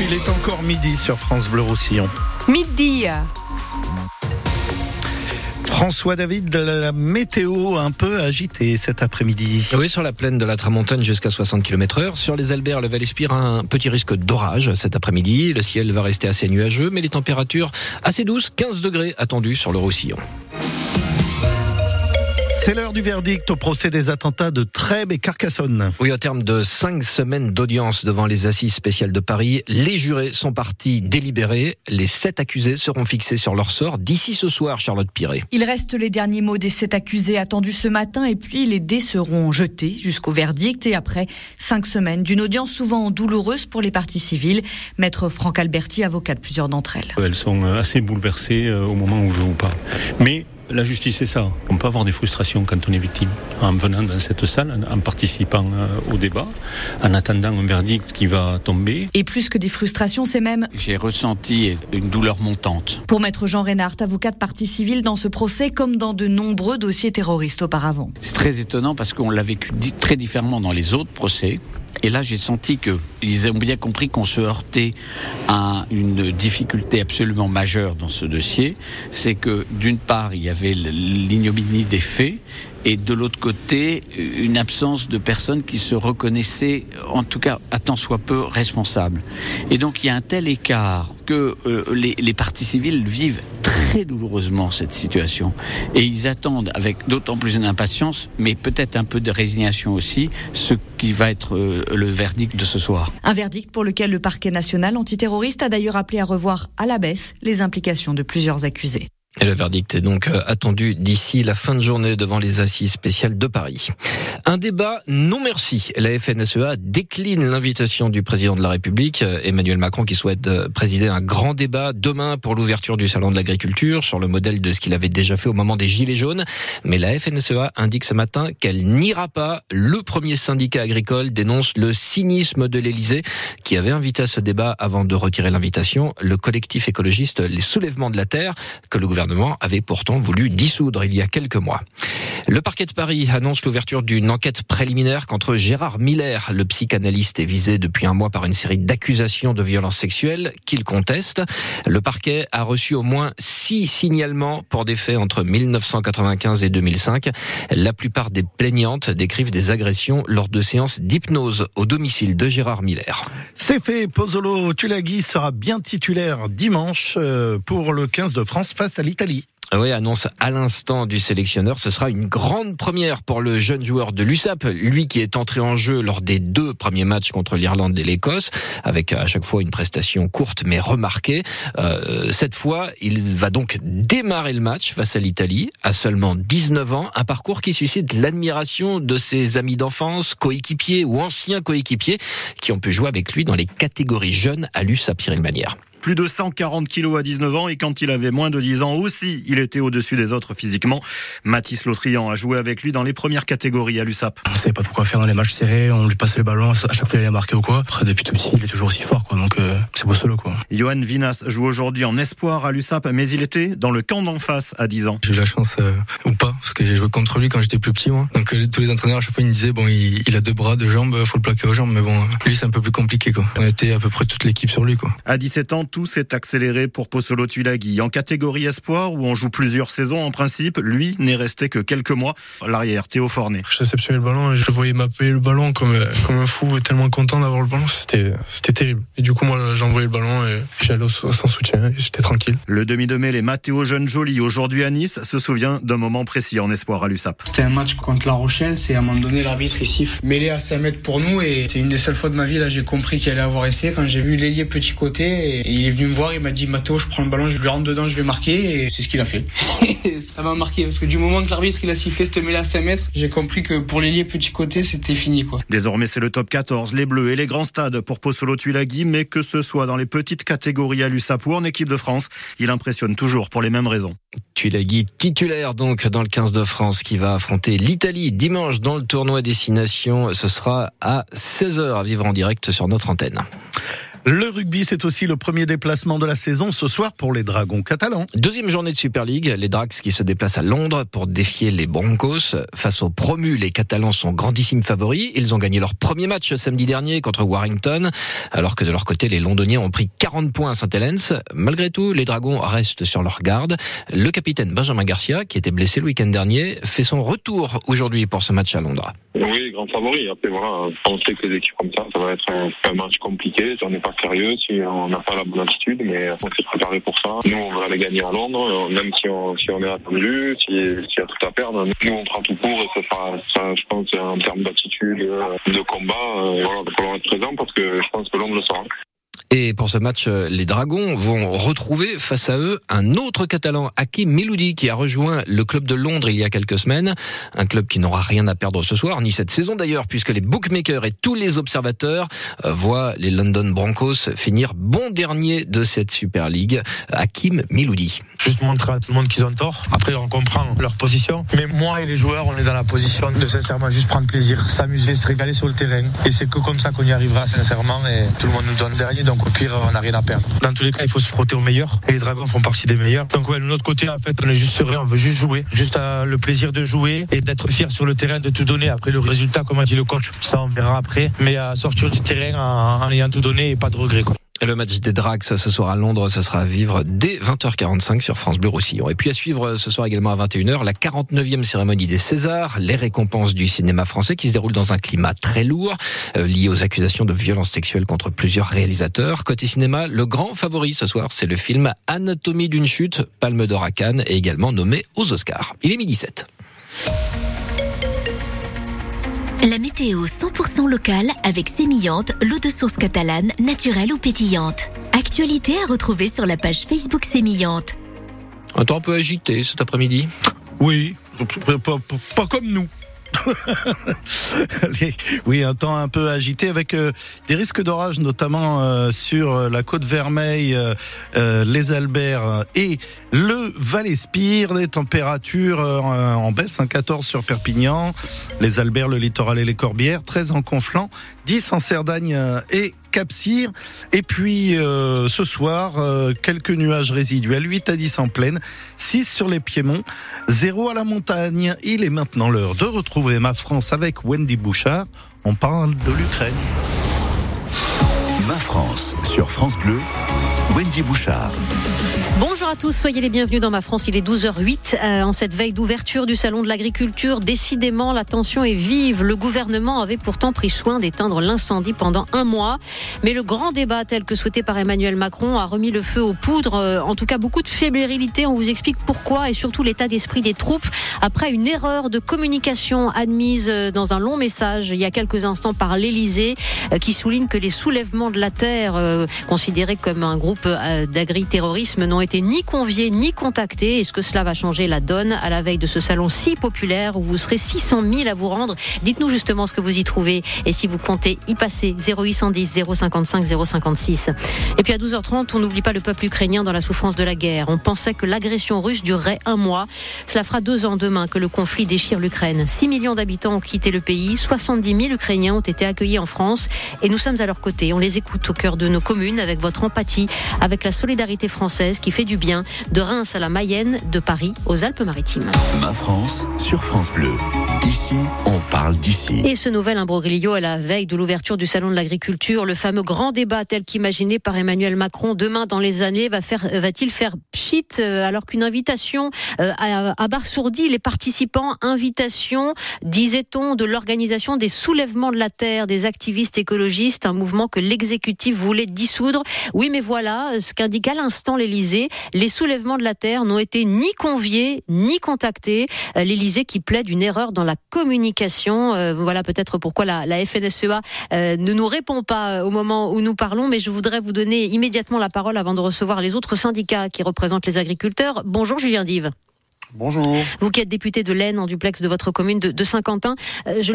il est encore midi sur France Bleu Roussillon. Midi. François David, la météo un peu agitée cet après-midi. Oui, sur la plaine de la Tramontaine jusqu'à 60 km heure. Sur les Alberts, le Val-Espire, un petit risque d'orage cet après-midi. Le ciel va rester assez nuageux, mais les températures assez douces, 15 degrés attendus sur le Roussillon. C'est l'heure du verdict au procès des attentats de Trèbes et Carcassonne. Oui, au terme de cinq semaines d'audience devant les assises spéciales de Paris, les jurés sont partis délibérés. Les sept accusés seront fixés sur leur sort d'ici ce soir, Charlotte Piré. Il reste les derniers mots des sept accusés attendus ce matin et puis les dés seront jetés jusqu'au verdict et après cinq semaines d'une audience souvent douloureuse pour les parties civiles. Maître Franck Alberti, avocat de plusieurs d'entre elles. Elles sont assez bouleversées euh, au moment où je vous parle. Mais la justice, c'est ça. On peut avoir des frustrations quand on est victime. En venant dans cette salle, en participant euh, au débat, en attendant un verdict qui va tomber. Et plus que des frustrations, c'est même... J'ai ressenti une douleur montante. Pour maître Jean Reynard, avocat de partie civile dans ce procès, comme dans de nombreux dossiers terroristes auparavant. C'est très étonnant parce qu'on l'a vécu très différemment dans les autres procès. Et là, j'ai senti qu'ils ont bien compris qu'on se heurtait à une difficulté absolument majeure dans ce dossier. C'est que d'une part, il y avait l'ignominie des faits et de l'autre côté, une absence de personnes qui se reconnaissaient, en tout cas, à tant soit peu, responsables. Et donc, il y a un tel écart que euh, les, les partis civils vivent très douloureusement cette situation. Et ils attendent avec d'autant plus d'impatience, mais peut-être un peu de résignation aussi, ce qui va être euh, le verdict de ce soir. Un verdict pour lequel le parquet national antiterroriste a d'ailleurs appelé à revoir à la baisse les implications de plusieurs accusés. Et le verdict est donc euh, attendu d'ici la fin de journée devant les assises spéciales de Paris. Un débat non merci. La FNSEA décline l'invitation du président de la République, euh, Emmanuel Macron, qui souhaite euh, présider un grand débat demain pour l'ouverture du salon de l'agriculture sur le modèle de ce qu'il avait déjà fait au moment des Gilets jaunes. Mais la FNSEA indique ce matin qu'elle n'ira pas. Le premier syndicat agricole dénonce le cynisme de l'Élysée qui avait invité à ce débat avant de retirer l'invitation. Le collectif écologiste Les Soulèvements de la Terre que le gouvernement avait pourtant voulu dissoudre il y a quelques mois. Le parquet de Paris annonce l'ouverture d'une enquête préliminaire contre Gérard Miller. Le psychanalyste est visé depuis un mois par une série d'accusations de violences sexuelles qu'il conteste. Le parquet a reçu au moins six signalements pour des faits entre 1995 et 2005. La plupart des plaignantes décrivent des agressions lors de séances d'hypnose au domicile de Gérard Miller. C'est fait, Pozzolo Tulagi sera bien titulaire dimanche euh, pour le 15 de France face à l'Italie. Ah oui, annonce à l'instant du sélectionneur. Ce sera une grande première pour le jeune joueur de l'USAP, lui qui est entré en jeu lors des deux premiers matchs contre l'Irlande et l'Écosse, avec à chaque fois une prestation courte mais remarquée. Euh, cette fois, il va donc démarrer le match face à l'Italie à seulement 19 ans, un parcours qui suscite l'admiration de ses amis d'enfance, coéquipiers ou anciens coéquipiers qui ont pu jouer avec lui dans les catégories jeunes à l'USAP Cyril Manière plus de 140 kilos à 19 ans et quand il avait moins de 10 ans aussi, il était au-dessus des autres physiquement. Mathis Lautrian a joué avec lui dans les premières catégories à l'USAP. On savait pas trop quoi faire dans les matchs serrés, on lui passait le ballon, à chaque fois il allait marquer ou quoi. Après depuis tout petit, il est toujours aussi fort quoi, donc euh, c'est beau solo quoi. Johan Vinas joue aujourd'hui en espoir à l'USAP, mais il était dans le camp d'en face à 10 ans. J'ai eu la chance euh, ou pas, parce que j'ai joué contre lui quand j'étais plus petit moi. Donc euh, tous les entraîneurs à chaque fois ils me disaient bon il, il, a deux bras, deux jambes, faut le plaquer aux jambes, mais bon lui c'est un peu plus compliqué quoi. On était à peu près toute l'équipe sur lui quoi. À 17 ans, tout s'est accéléré pour Pozzolo Tulagi. En catégorie espoir, où on joue plusieurs saisons en principe, lui n'est resté que quelques mois. L'arrière, Théo Fornet. Je réceptionnais le ballon et je voyais m'appeler le ballon comme, comme un fou, tellement content d'avoir le ballon. C'était, c'était terrible. Et du coup, moi, j'envoyais le ballon et j'allais sans soutien j'étais tranquille. Le demi de mêlée Mathéo Jeune Joly, aujourd'hui à Nice, se souvient d'un moment précis en espoir à l'USAP. C'était un match contre La Rochelle, c'est à un moment donné, l'arbitre, siffle mêlé à 5 mètres pour nous et c'est une des seules fois de ma vie, là, j'ai compris qu'il allait avoir essayé quand j'ai vu l'ailier petit côté et il est venu me voir, il m'a dit, Mathéo, je prends le ballon, je lui rentre dedans, je vais marquer et c'est ce qu'il a fait. ça m'a marqué parce que du moment que l'arbitre il a sifflé cette mêlée à 5 mètres, j'ai compris que pour l'ailier petit côté, c'était fini quoi. Désormais, c'est le top 14, les Bleus et les grands stades pour Pozzolo Tulagi, mais que ce soit dans les petites catégories à l'USAP ou en équipe de France, il impressionne toujours pour les mêmes raisons. Tulagi titulaire donc dans le 15 de France qui va affronter l'Italie dimanche dans le tournoi Destination. Ce sera à 16h à vivre en direct sur notre antenne. Le rugby, c'est aussi le premier déplacement de la saison ce soir pour les Dragons catalans. Deuxième journée de Super League, les Drags qui se déplacent à Londres pour défier les Broncos. Face aux promus, les Catalans sont grandissimes favoris. Ils ont gagné leur premier match samedi dernier contre Warrington, alors que de leur côté, les Londoniens ont pris 40 points à Saint-Helens. Malgré tout, les Dragons restent sur leur garde. Le capitaine Benjamin Garcia, qui était blessé le week-end dernier, fait son retour aujourd'hui pour ce match à Londres. Oui, grand favori. Après, voilà, on sait que les équipes comme ça, ça va être un, un match compliqué. Pas sérieux si on n'a pas la bonne attitude, mais on s'est préparé pour ça. Nous, on va aller gagner à Londres, même si on, est attendu, s'il y a tout à perdre. Nous, on prend tout pour et ça sera, ça, je pense, en termes d'attitude, de combat, euh, voilà, il va falloir être présent parce que je pense que Londres le sera. Et pour ce match, euh, les Dragons vont retrouver face à eux un autre Catalan, Hakim Miloudi, qui a rejoint le club de Londres il y a quelques semaines. Un club qui n'aura rien à perdre ce soir, ni cette saison d'ailleurs, puisque les bookmakers et tous les observateurs euh, voient les London Broncos finir bon dernier de cette Super League. Hakim Miloudi. Juste montrer à tout le monde qu'ils ont tort. Après, on comprend leur position. Mais moi et les joueurs, on est dans la position de sincèrement juste prendre plaisir, s'amuser, se régaler sur le terrain. Et c'est que comme ça qu'on y arrivera sincèrement. Et tout le monde nous donne derrière. Donc au pire, on n'a rien à perdre. Dans tous les cas, il faut se frotter aux meilleurs. Et les Dragons font partie des meilleurs. Donc ouais, de notre côté, en fait, on est juste serein. On veut juste jouer. Juste euh, le plaisir de jouer et d'être fier sur le terrain, de tout donner. Après, le résultat, comme a dit le coach, ça on verra après. Mais à sortir du terrain en, en ayant tout donné et pas de regrets. Quoi. Le match des Drags ce soir à Londres, ce sera à vivre dès 20h45 sur France Bleu Roussillon. Et puis à suivre ce soir également à 21h la 49e cérémonie des Césars, les récompenses du cinéma français qui se déroule dans un climat très lourd euh, lié aux accusations de violences sexuelles contre plusieurs réalisateurs. Côté cinéma, le grand favori ce soir, c'est le film Anatomie d'une chute, Palme d'or à Cannes et également nommé aux Oscars. Il est midi 7. La météo 100% locale avec Sémillante, l'eau de source catalane, naturelle ou pétillante. Actualité à retrouver sur la page Facebook Sémillante. Un temps un peu agité cet après-midi? Oui, pas, pas, pas comme nous. oui, un temps un peu agité avec euh, des risques d'orage, notamment euh, sur la côte Vermeille, euh, les Alberts et le Val-Espire. Des températures en baisse, un 14 sur Perpignan, les Alberts, le littoral et les Corbières, 13 en Conflans, 10 en Cerdagne et Cap-Cyr. Et puis euh, ce soir, euh, quelques nuages résiduels, 8 à 10 en plaine, 6 sur les Piémonts, 0 à la montagne. Il est maintenant l'heure de retrouver ma France avec Wendy Bouchard. On parle de l'Ukraine. Ma France sur France Bleu, Wendy Bouchard. Bonjour à tous, soyez les bienvenus dans ma France. Il est 12h08 euh, en cette veille d'ouverture du salon de l'agriculture. Décidément, la tension est vive. Le gouvernement avait pourtant pris soin d'éteindre l'incendie pendant un mois, mais le grand débat tel que souhaité par Emmanuel Macron a remis le feu aux poudres. Euh, en tout cas, beaucoup de fébrilité. On vous explique pourquoi et surtout l'état d'esprit des troupes après une erreur de communication admise euh, dans un long message il y a quelques instants par l'Élysée, qui souligne que les soulèvements de la terre, considérés comme un groupe d'agri-terrorisme, n'ont été ni conviés ni contactés. Est-ce que cela va changer la donne à la veille de ce salon si populaire où vous serez 600 000 à vous rendre? Dites-nous justement ce que vous y trouvez et si vous comptez y passer 0810 055 056. Et puis à 12h30, on n'oublie pas le peuple ukrainien dans la souffrance de la guerre. On pensait que l'agression russe durerait un mois. Cela fera deux ans demain que le conflit déchire l'Ukraine. 6 millions d'habitants ont quitté le pays. 70 000 Ukrainiens ont été accueillis en France et nous sommes à leur côté. On les écoute au cœur de nos communes avec votre empathie, avec la solidarité française qui fait du bien, de Reims à la Mayenne, de Paris aux Alpes-Maritimes. Ma France sur France Bleu. On parle d'ici. Et ce nouvel imbroglio à la veille de l'ouverture du salon de l'agriculture, le fameux grand débat tel qu'imaginé par Emmanuel Macron demain dans les années va faire va-t-il faire pchit euh, alors qu'une invitation euh, à, à Bar-Sourdi les participants invitation disait-on de l'organisation des soulèvements de la terre des activistes écologistes un mouvement que l'exécutif voulait dissoudre. Oui mais voilà ce qu'indique à l'instant l'Élysée les soulèvements de la terre n'ont été ni conviés ni contactés. Euh, L'Élysée qui plaide une erreur dans la communication. Euh, voilà peut-être pourquoi la, la FNSEA euh, ne nous répond pas au moment où nous parlons, mais je voudrais vous donner immédiatement la parole avant de recevoir les autres syndicats qui représentent les agriculteurs. Bonjour Julien Dive. Bonjour. Vous qui êtes député de l'Aisne en duplex de votre commune de, de Saint-Quentin. Je